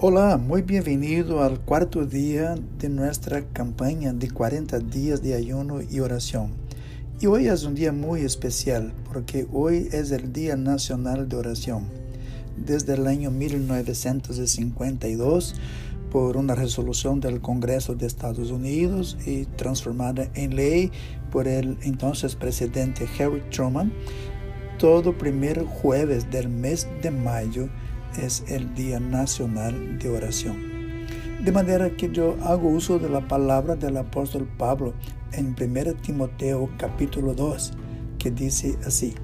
Hola, muy bienvenido al cuarto día de nuestra campaña de 40 días de ayuno y oración. Y hoy es un día muy especial porque hoy es el Día Nacional de Oración. Desde el año 1952, por una resolución del Congreso de Estados Unidos y transformada en ley por el entonces presidente Harry Truman, todo primer jueves del mes de mayo es el Día Nacional de Oración. De manera que yo hago uso de la palabra del apóstol Pablo en 1 Timoteo capítulo 2, que dice así.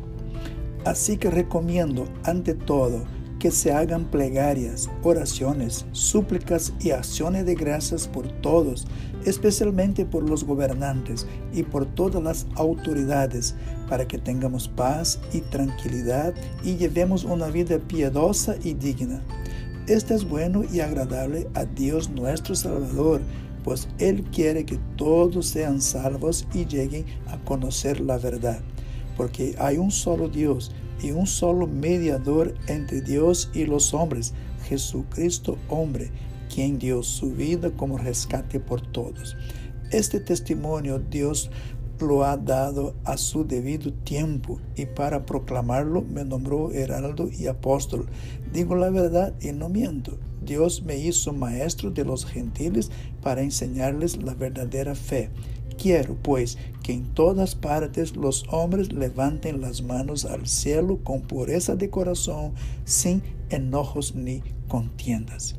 Así que recomiendo ante todo que se hagan plegarias, oraciones, súplicas y acciones de gracias por todos, especialmente por los gobernantes y por todas las autoridades, para que tengamos paz y tranquilidad y llevemos una vida piadosa y digna. Esto es bueno y agradable a Dios nuestro Salvador, pues Él quiere que todos sean salvos y lleguen a conocer la verdad, porque hay un solo Dios y un solo mediador entre Dios y los hombres, Jesucristo hombre, quien dio su vida como rescate por todos. Este testimonio Dios lo ha dado a su debido tiempo y para proclamarlo me nombró heraldo y apóstol. Digo la verdad y no miento. Dios me hizo maestro de los gentiles para enseñarles la verdadera fe. Quiero, pues, que en todas partes los hombres levanten las manos al cielo con pureza de corazón, sin enojos ni contiendas.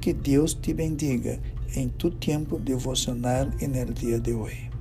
Que Dios te bendiga en tu tiempo devocional en el día de hoy.